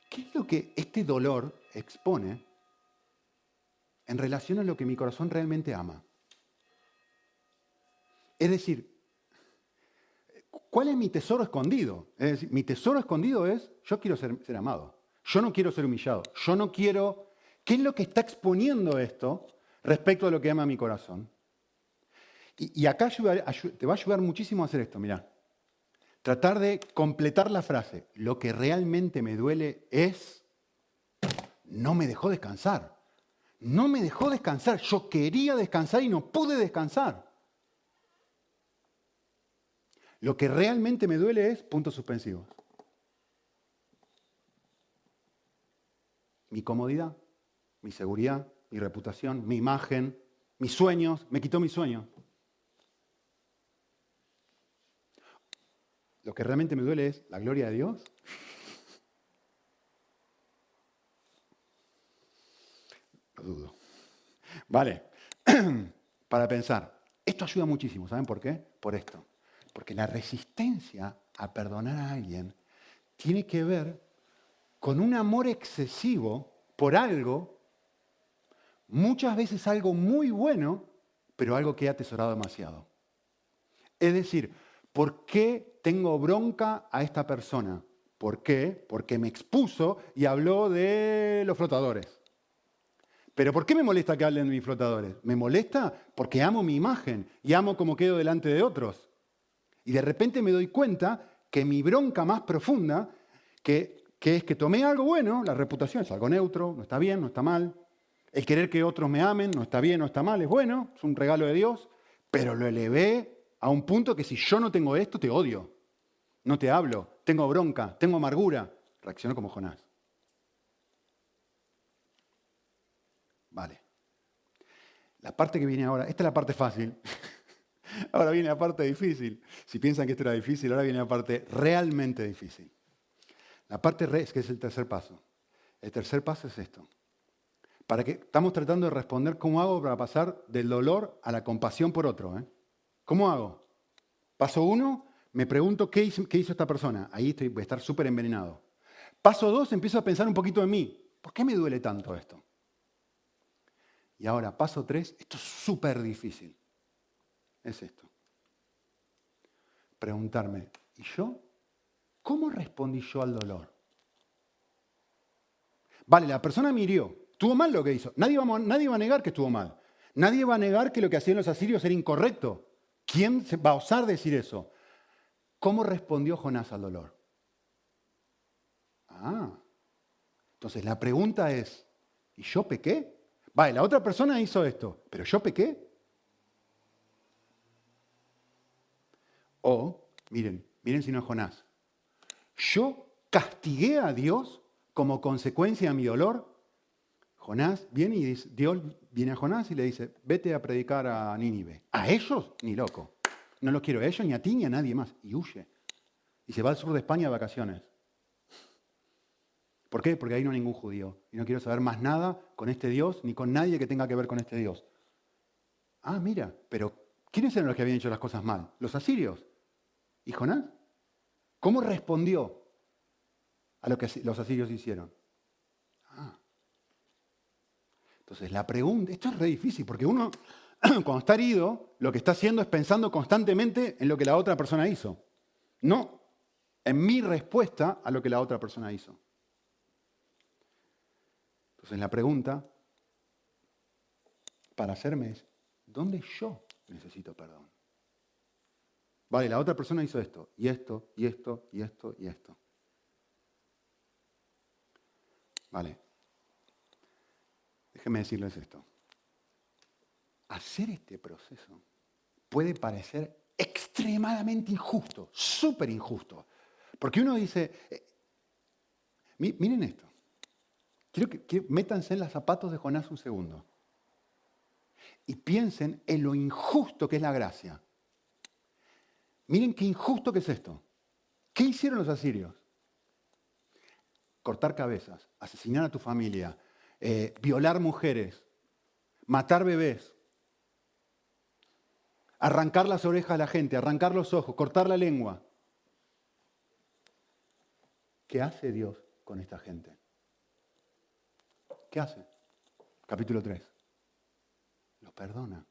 ¿Qué es lo que este dolor expone en relación a lo que mi corazón realmente ama? Es decir, ¿cuál es mi tesoro escondido? Es decir, mi tesoro escondido es, yo quiero ser, amado, yo no quiero ser humillado, yo no quiero... ¿Qué es lo que está exponiendo esto respecto a lo que ama mi corazón? Y, acá te va a ayudar muchísimo a hacer esto, mirá. Tratar de completar la frase. Lo que realmente me duele es, no me dejó descansar. No me dejó descansar. Yo quería descansar y no pude descansar. Lo que realmente me duele es puntos suspensivos. Mi comodidad, mi seguridad, mi reputación, mi imagen, mis sueños, me quitó mis sueños. Lo que realmente me duele es la gloria de Dios. Lo dudo. Vale, <clears throat> para pensar. Esto ayuda muchísimo, ¿saben por qué? Por esto. Porque la resistencia a perdonar a alguien tiene que ver con un amor excesivo por algo, muchas veces algo muy bueno, pero algo que he atesorado demasiado. Es decir, ¿por qué tengo bronca a esta persona? ¿Por qué? Porque me expuso y habló de los flotadores. ¿Pero por qué me molesta que hablen de mis flotadores? Me molesta porque amo mi imagen y amo cómo quedo delante de otros. Y de repente me doy cuenta que mi bronca más profunda, que, es que tomé algo bueno, la reputación es algo neutro, no está bien, no está mal. El querer que otros me amen, no está bien, no está mal, es bueno, es un regalo de Dios, pero lo elevé a un punto que si yo no tengo esto, te odio. No te hablo, tengo bronca, tengo amargura. Reacciono como Jonás. Vale. La parte que viene ahora, esta es la parte fácil. <laughs> Ahora viene la parte difícil. Si piensan que esto era difícil, ahora viene la parte realmente difícil. La parte re que es el tercer paso. El tercer paso es esto. Para que estamos tratando de responder cómo hago para pasar del dolor a la compasión por otro. ¿eh? ¿Cómo hago? Paso uno, me pregunto qué hizo, esta persona. Ahí estoy, voy a estar súper envenenado. Paso dos, empiezo a pensar un poquito en mí. ¿Por qué me duele tanto esto? Y ahora, paso tres, esto es súper difícil es esto. Preguntarme, ¿y yo? ¿Cómo respondí yo al dolor? Vale, la persona me hirió, estuvo mal lo que hizo. Nadie va, nadie va a negar que estuvo mal. Nadie va a negar que lo que hacían los asirios era incorrecto. ¿Quién va a osar decir eso? ¿Cómo respondió Jonás al dolor? Ah, entonces la pregunta es, ¿y yo pequé? Vale, la otra persona hizo esto, pero yo pequé. O, miren, miren si no es Jonás. Yo castigué a Dios como consecuencia de mi dolor. Jonás viene y dice, Dios viene a Jonás y le dice, vete a predicar a Nínive. A ellos, ni loco. No los quiero a ellos, ni a ti, ni a nadie más. Y huye. Y se va al sur de España de vacaciones. ¿Por qué? Porque ahí no hay ningún judío. Y no quiero saber más nada con este Dios, ni con nadie que tenga que ver con este Dios. Ah, mira, pero ¿quiénes eran los que habían hecho las cosas mal? Los asirios. ¿Y Jonás? ¿Cómo respondió a lo que los asirios hicieron? Ah. Entonces, la pregunta, esto es re difícil, porque uno, <clears throat> cuando está herido, lo que está haciendo es pensando constantemente en lo que la otra persona hizo. No en mi respuesta a lo que la otra persona hizo. Entonces, la pregunta para hacerme es, ¿dónde yo necesito perdón? Vale, la otra persona hizo esto, y esto, y esto, y esto, y esto. Vale. Déjenme decirles esto. Hacer este proceso puede parecer extremadamente injusto, súper injusto. Porque uno dice, eh, miren esto, quiero que, métanse en los zapatos de Jonás un segundo. y piensen en lo injusto que es la gracia. Miren qué injusto que es esto. ¿Qué hicieron los asirios? Cortar cabezas, asesinar a tu familia, eh, violar mujeres, matar bebés, arrancar las orejas a la gente, arrancar los ojos, cortar la lengua. ¿Qué hace Dios con esta gente? ¿Qué hace? Capítulo 3. Lo perdona.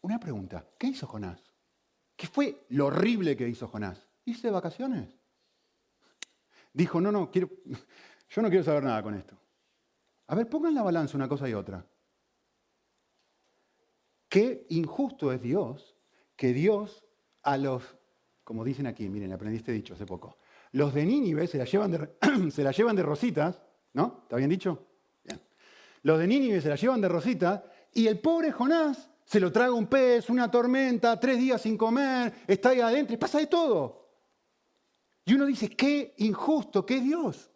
Una pregunta, ¿qué hizo Jonás? ¿Qué fue lo horrible que hizo Jonás? ¿Hice vacaciones? Dijo, no, no, quiero, <laughs> yo no quiero saber nada con esto. A ver, pongan la balanza una cosa y otra. Qué injusto es Dios que Dios a los, como dicen aquí, miren, aprendiste dicho hace poco, los de Nínive se la llevan de, <clears throat> se la llevan de rositas, ¿no? ¿Está bien dicho? Bien. Los de Nínive se la llevan de rositas y el pobre Jonás se lo traga un pez, una tormenta, tres días sin comer, está ahí adentro y pasa de todo. Y uno dice, qué injusto, qué Dios.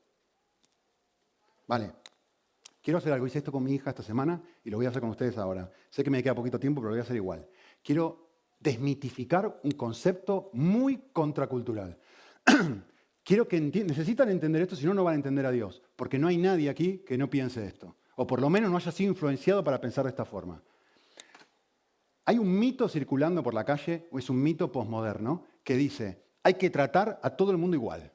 Vale, quiero hacer algo. Hice esto con mi hija esta semana y lo voy a hacer con ustedes ahora. Sé que me queda poquito tiempo, pero lo voy a hacer igual. Quiero desmitificar un concepto muy contracultural. <clears throat> quiero que necesitan entender esto, si no, no van a entender a Dios, porque no hay nadie aquí que no piense esto, o por lo menos no haya sido influenciado para pensar de esta forma. Hay un mito circulando por la calle, o es un mito posmoderno, que dice, hay que tratar a todo el mundo igual.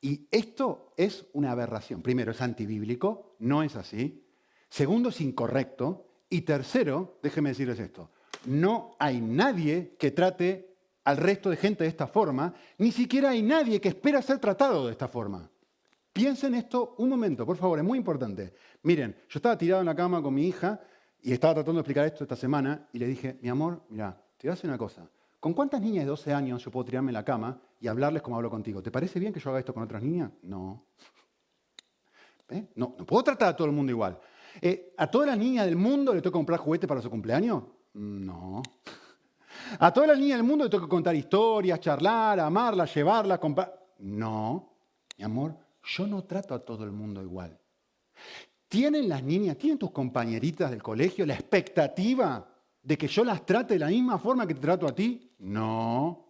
Y esto es una aberración. Primero, es antibíblico, no es así. Segundo, es incorrecto. Y tercero, déjenme decirles esto, no hay nadie que trate al resto de gente de esta forma, ni siquiera hay nadie que espera ser tratado de esta forma. Piensen esto un momento, por favor, es muy importante. Miren, yo estaba tirado en la cama con mi hija y estaba tratando de explicar esto esta semana y le dije, mi amor, mira, te voy a decir una cosa. ¿Con cuántas niñas de 12 años yo puedo tirarme en la cama y hablarles como hablo contigo? ¿Te parece bien que yo haga esto con otras niñas? No. ¿Eh? No, no puedo tratar a todo el mundo igual. Eh, ¿A todas las niñas del mundo le que comprar juguetes para su cumpleaños? No. ¿A todas las niñas del mundo le tengo que contar historias, charlar, amarlas, llevarlas, comprar? No. Mi amor, yo no trato a todo el mundo igual. ¿Tienen las niñas, tienen tus compañeritas del colegio la expectativa de que yo las trate de la misma forma que te trato a ti? No.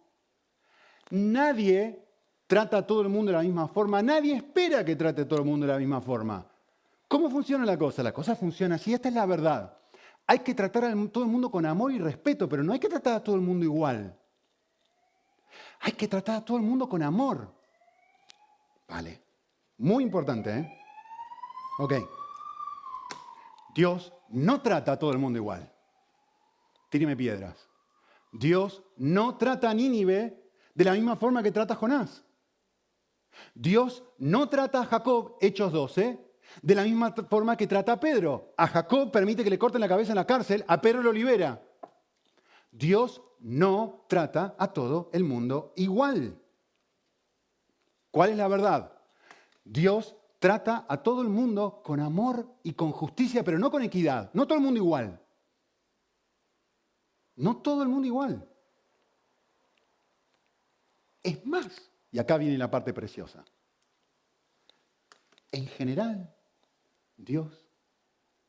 Nadie trata a todo el mundo de la misma forma. Nadie espera que trate a todo el mundo de la misma forma. ¿Cómo funciona la cosa? La cosa funciona así, esta es la verdad. Hay que tratar a todo el mundo con amor y respeto, pero no hay que tratar a todo el mundo igual. Hay que tratar a todo el mundo con amor. Vale. Muy importante, ¿eh? Ok. Dios no trata a todo el mundo igual. Tíreme piedras. Dios no trata a Nínive de la misma forma que trata a Jonás. Dios no trata a Jacob, Hechos 12, de la misma forma que trata a Pedro. A Jacob permite que le corten la cabeza en la cárcel, a Pedro lo libera. Dios no trata a todo el mundo igual. ¿Cuál es la verdad? Dios trata a todo el mundo con amor y con justicia, pero no con equidad. No todo el mundo igual. No todo el mundo igual. Es más, y acá viene la parte preciosa. En general, Dios,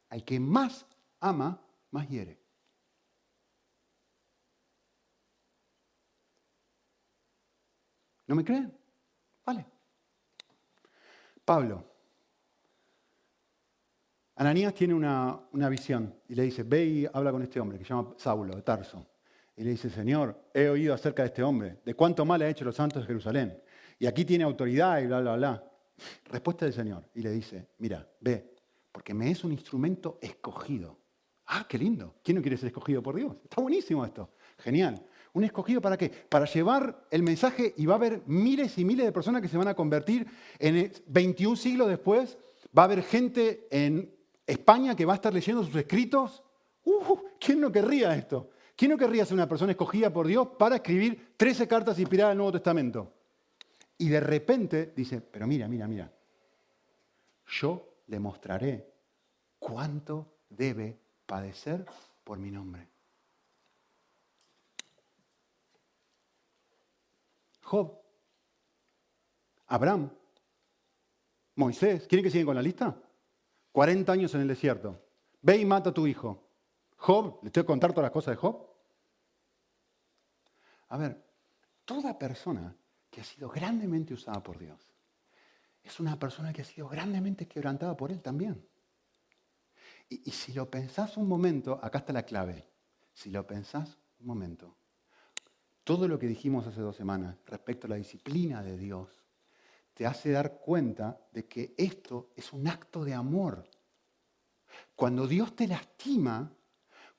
al que más ama, más hiere. ¿No me creen? Vale. Pablo. Ananías tiene una, visión y le dice, ve y habla con este hombre que se llama Saulo, de Tarso. Y le dice, Señor, he oído acerca de este hombre, de cuánto mal ha hecho los santos de Jerusalén. Y aquí tiene autoridad y bla, bla, bla. Respuesta del Señor. Y le dice, mira, ve, porque me es un instrumento escogido. Ah, qué lindo. ¿Quién no quiere ser escogido por Dios? Está buenísimo esto. Genial. ¿Un escogido para qué? Para llevar el mensaje y va a haber miles y miles de personas que se van a convertir en 21 siglos después. Va a haber gente en España que va a estar leyendo sus escritos. Uh, ¿Quién no querría esto? ¿Quién no querría ser una persona escogida por Dios para escribir 13 cartas inspiradas del Nuevo Testamento? Y de repente dice, pero mira, mira, mira, yo le mostraré cuánto debe padecer por mi nombre. Job, Abraham, Moisés. ¿Quieren que sigan con la lista? 40 años en el desierto. ve y mata a tu hijo. Job, ¿le tengo que contar todas las cosas de Job? A ver, toda persona que ha sido grandemente usada por Dios es una persona que ha sido grandemente quebrantada por Él también. Y, y si lo pensás un momento, acá está la clave. Si lo pensás un momento, todo lo que dijimos hace dos semanas respecto a la disciplina de Dios te hace dar cuenta de que esto es un acto de amor. Cuando Dios te lastima,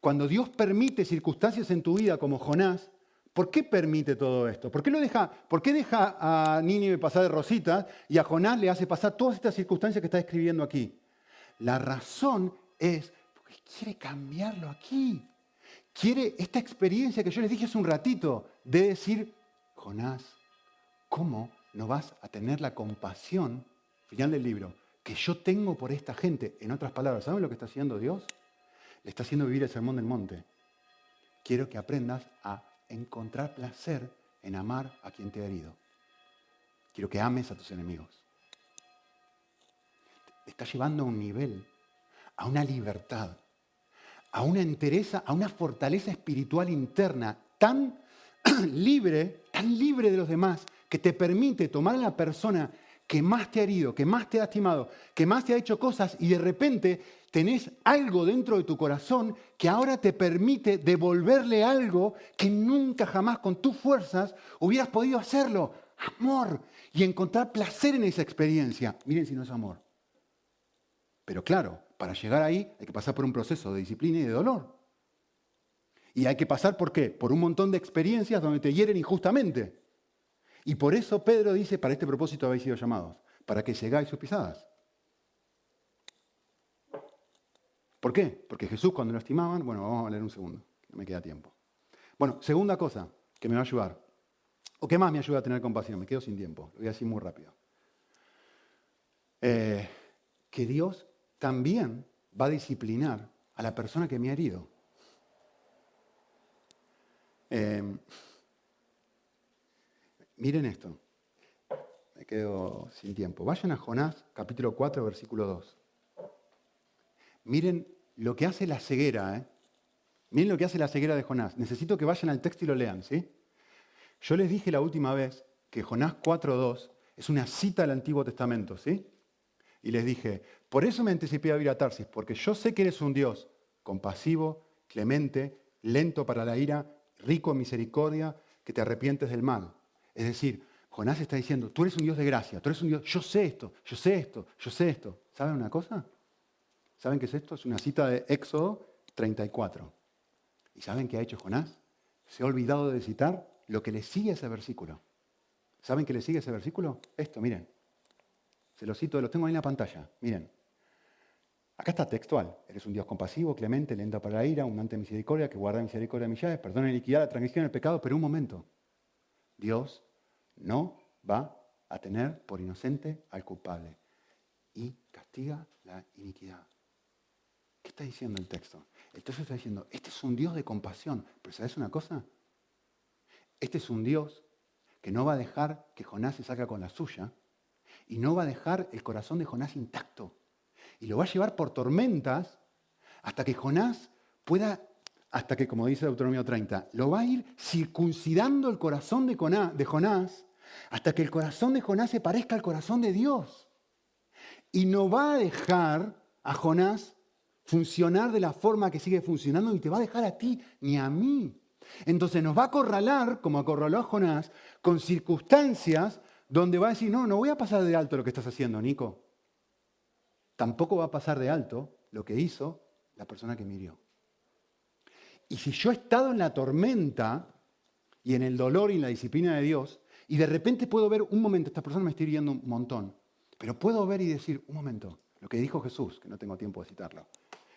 cuando Dios permite circunstancias en tu vida como Jonás, ¿por qué permite todo esto? ¿Por qué, lo deja, ¿Por qué deja a Nínive pasar de rosita y a Jonás le hace pasar todas estas circunstancias que está escribiendo aquí? La razón es porque quiere cambiarlo aquí. Quiere esta experiencia que yo les dije hace un ratito de decir, Jonás, ¿cómo no vas a tener la compasión, final del libro, que yo tengo por esta gente? En otras palabras, ¿saben lo que está haciendo Dios? Le está haciendo vivir el sermón del monte. Quiero que aprendas a encontrar placer en amar a quien te ha herido. Quiero que ames a tus enemigos. Te está llevando a un nivel, a una libertad, a una entereza, a una fortaleza espiritual interna tan <clears throat> libre, tan libre de los demás, que te permite tomar a la persona que más te ha herido, que más te ha estimado, que más te ha hecho cosas y de repente tenés algo dentro de tu corazón que ahora te permite devolverle algo que nunca jamás con tus fuerzas hubieras podido hacerlo. Amor. Y encontrar placer en esa experiencia. Miren si no es amor. Pero claro, para llegar ahí hay que pasar por un proceso de disciplina y de dolor. Y hay que pasar por qué? Por un montón de experiencias donde te hieren injustamente. Y por eso Pedro dice, para este propósito habéis sido llamados, para que llegáis sus pisadas. ¿Por qué? Porque Jesús cuando lo estimaban, bueno, vamos a leer un segundo, no me queda tiempo. Bueno, segunda cosa que me va a ayudar, o qué más me ayuda a tener compasión, me quedo sin tiempo, lo voy a decir muy rápido. Eh, que Dios también va a disciplinar a la persona que me ha herido. Eh, Miren esto. Me quedo sin tiempo. Vayan a Jonás, capítulo 4, versículo 2. Miren lo que hace la ceguera. ¿eh? Miren lo que hace la ceguera de Jonás. Necesito que vayan al texto y lo lean, ¿sí? Yo les dije la última vez que Jonás 4.2 es una cita del Antiguo Testamento, ¿sí? Y les dije, por eso me anticipé a ir a Tarsis, porque yo sé que eres un Dios compasivo, clemente, lento para la ira, rico en misericordia, que te arrepientes del mal. Es decir, Jonás está diciendo, tú eres un Dios de gracia, tú eres un Dios, yo sé esto, yo sé esto, yo sé esto. ¿Saben una cosa? ¿Saben qué es esto? Es una cita de Éxodo 34. ¿Y saben qué ha hecho Jonás? Se ha olvidado de citar lo que le sigue a ese versículo. ¿Saben qué le sigue a ese versículo? Esto, miren. Se lo cito, lo tengo ahí en la pantalla. Miren. Acá está textual. Eres un Dios compasivo, clemente, lento para la ira, un de misericordia, que guarda misericordia de millares, perdona y liquidar la transgresión el pecado, pero un momento. Dios no va a tener por inocente al culpable y castiga la iniquidad. ¿Qué está diciendo el texto? El texto está diciendo, este es un Dios de compasión, pero ¿sabes una cosa? Este es un Dios que no va a dejar que Jonás se saque con la suya y no va a dejar el corazón de Jonás intacto. Y lo va a llevar por tormentas hasta que Jonás pueda hasta que, como dice Deuteronomio 30, lo va a ir circuncidando el corazón de Jonás hasta que el corazón de Jonás se parezca al corazón de Dios. Y no va a dejar a Jonás funcionar de la forma que sigue funcionando, ni te va a dejar a ti ni a mí. Entonces nos va a acorralar, como acorraló a Jonás, con circunstancias donde va a decir, no, no voy a pasar de alto lo que estás haciendo, Nico. Tampoco va a pasar de alto lo que hizo la persona que me. Y si yo he estado en la tormenta y en el dolor y en la disciplina de Dios, y de repente puedo ver, un momento, esta persona me está hiriendo un montón, pero puedo ver y decir, un momento, lo que dijo Jesús, que no tengo tiempo de citarlo,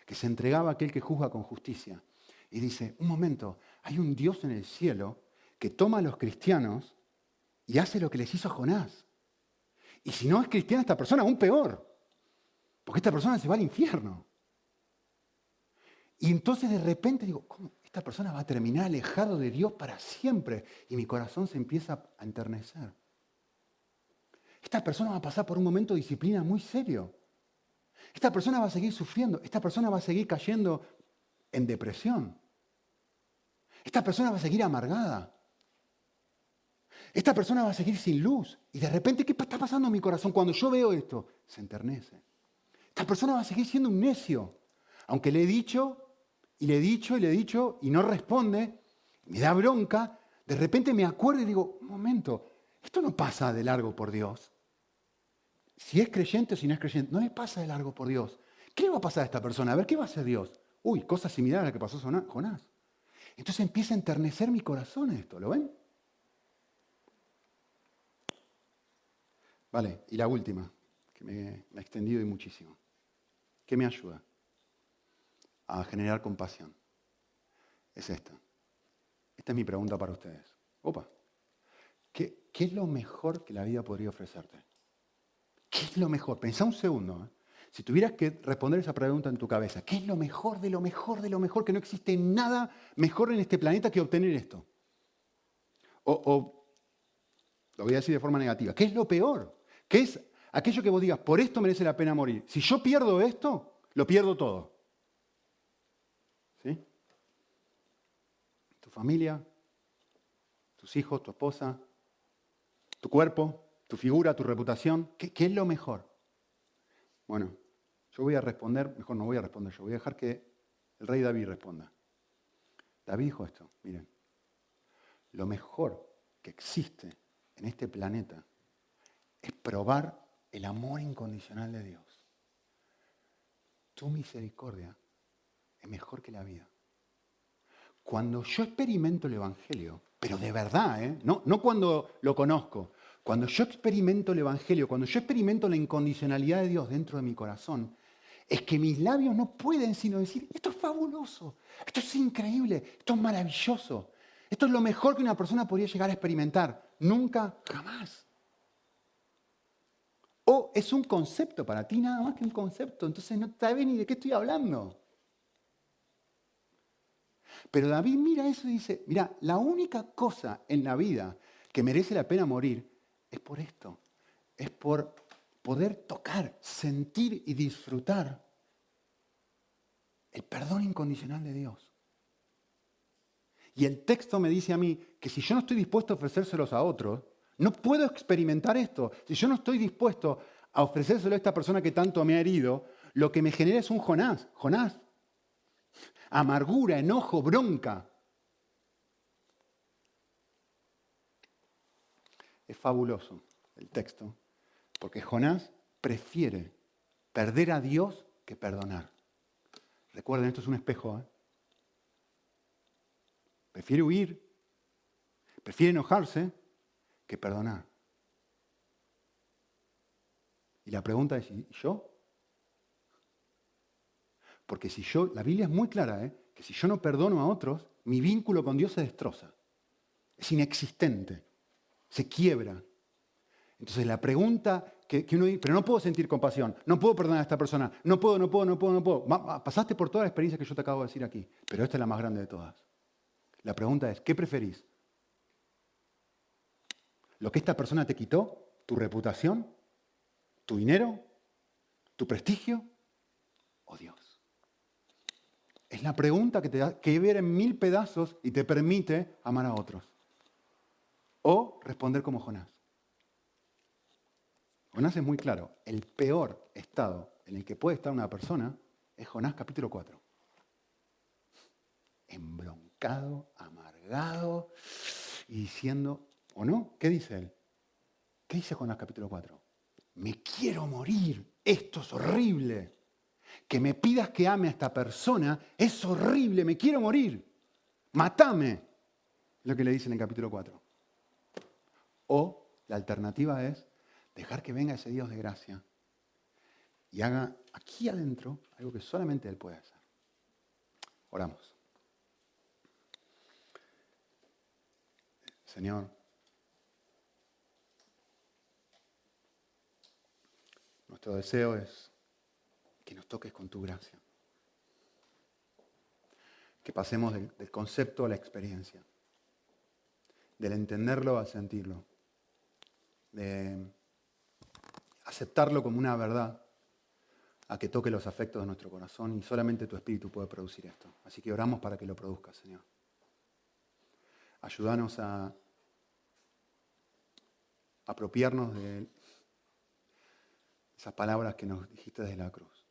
que se entregaba a aquel que juzga con justicia, y dice, un momento, hay un Dios en el cielo que toma a los cristianos y hace lo que les hizo Jonás. Y si no es cristiana esta persona, aún peor, porque esta persona se va al infierno. Y entonces de repente digo, ¿cómo? Esta persona va a terminar alejado de Dios para siempre. Y mi corazón se empieza a enternecer. Esta persona va a pasar por un momento de disciplina muy serio. esta persona va a seguir sufriendo, esta persona va a seguir cayendo en depresión. Esta persona va a seguir amargada. Esta persona va a seguir sin luz. Y de repente, ¿qué está pasando en mi corazón? Cuando yo veo esto, se enternece. Esta persona va a seguir siendo un necio. Aunque le he dicho, y le he dicho, y le he dicho, y no responde, me da bronca, de repente me acuerdo y digo, un momento, esto no pasa de largo por Dios. Si es creyente o si no es creyente, no le pasa de largo por Dios. ¿Qué le va a pasar a esta persona? A ver, ¿qué va a hacer Dios? Uy, cosa similar a la que pasó Jonás. Entonces empieza a enternecer mi corazón esto, ¿lo ven? Vale, y la última, que me, ha extendido y muchísimo. ¿Qué me ayuda a generar compasión? Es esta. Esta es mi pregunta para ustedes. Opa, ¿qué, es lo mejor que la vida podría ofrecerte? ¿Qué es lo mejor? Pensá un segundo. ¿eh? Si tuvieras que responder esa pregunta en tu cabeza, ¿qué es lo mejor de lo mejor de lo mejor? Que no existe nada mejor en este planeta que obtener esto. O, lo voy a decir de forma negativa, ¿qué es lo peor? ¿Qué es aquello que vos digas, por esto merece la pena morir? Si yo pierdo esto, lo pierdo todo. ¿Sí? Tu familia, tus hijos, tu esposa, tu cuerpo, tu figura, tu reputación. ¿Qué, es lo mejor? Bueno, yo voy a responder, mejor no voy a responder yo, voy a dejar que el rey David responda. David dijo esto, miren, lo mejor que existe en este planeta es probar el amor incondicional de Dios. Tu misericordia es mejor que la vida. Cuando yo experimento el Evangelio, pero de verdad, ¿eh? no, no cuando lo conozco, cuando yo experimento el Evangelio, cuando yo experimento la incondicionalidad de Dios dentro de mi corazón, es que mis labios no pueden sino decir, esto es fabuloso, esto es increíble, esto es maravilloso, esto es lo mejor que una persona podría llegar a experimentar. Nunca, jamás. O es un concepto para ti nada más que un concepto, entonces no sabes ni de qué estoy hablando. Pero David mira eso y dice, mira, la única cosa en la vida que merece la pena morir es por esto, es por poder tocar, sentir y disfrutar el perdón incondicional de Dios. Y el texto me dice a mí que si yo no estoy dispuesto a ofrecérselos a otros, no puedo experimentar esto. Si yo no estoy dispuesto a ofrecérselo a esta persona que tanto me ha herido, lo que me genera es un Jonás. Jonás. Amargura, enojo, bronca. Es fabuloso el texto, porque Jonás prefiere perder a Dios que perdonar. Recuerden, esto es un espejo. ¿eh? Prefiere huir, prefiere enojarse que perdonar. Y la pregunta es, ¿y yo? Porque si yo, la Biblia es muy clara, ¿eh? que si yo no perdono a otros, mi vínculo con Dios se destroza. Es inexistente se quiebra. Entonces la pregunta que, uno dice, pero no puedo sentir compasión, no puedo perdonar a esta persona, no puedo, no puedo, no puedo, no puedo. Pasaste por toda la experiencia que yo te acabo de decir aquí, pero esta es la más grande de todas. La pregunta es, ¿qué preferís? ¿Lo que esta persona te quitó? ¿Tu reputación? ¿Tu dinero? ¿Tu prestigio? ¿O Dios? Es la pregunta que te da que ver en mil pedazos y te permite amar a otros. O responder como Jonás. Jonás es muy claro. El peor estado en el que puede estar una persona es Jonás capítulo 4. Embroncado, amargado y diciendo, ¿o no? ¿Qué dice él? ¿Qué dice Jonás capítulo 4? Me quiero morir, esto es horrible. Que me pidas que ame a esta persona es horrible, me quiero morir. Matame. Lo que le dice en el capítulo 4. O la alternativa es dejar que venga ese Dios de gracia y haga aquí adentro algo que solamente Él puede hacer. Oramos. Señor, nuestro deseo es que nos toques con tu gracia, que pasemos del, concepto a la experiencia, del entenderlo al sentirlo de aceptarlo como una verdad, a que toque los afectos de nuestro corazón y solamente tu espíritu puede producir esto. Así que oramos para que lo produzca, Señor. Ayúdanos a apropiarnos de esas palabras que nos dijiste desde la cruz.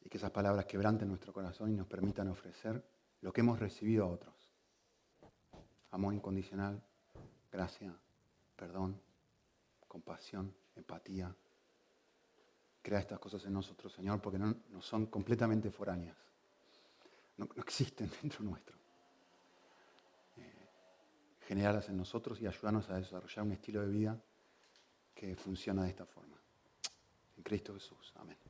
Y que esas palabras quebranten nuestro corazón y nos permitan ofrecer lo que hemos recibido a otros. Amor incondicional, gracia, perdón, compasión, empatía. Crea estas cosas en nosotros, Señor, porque no, son completamente foráneas. No, existen <laughs> dentro nuestro. Eh, generarlas en nosotros y ayudarnos a desarrollar un estilo de vida que funciona de esta forma. En Cristo Jesús. Amén.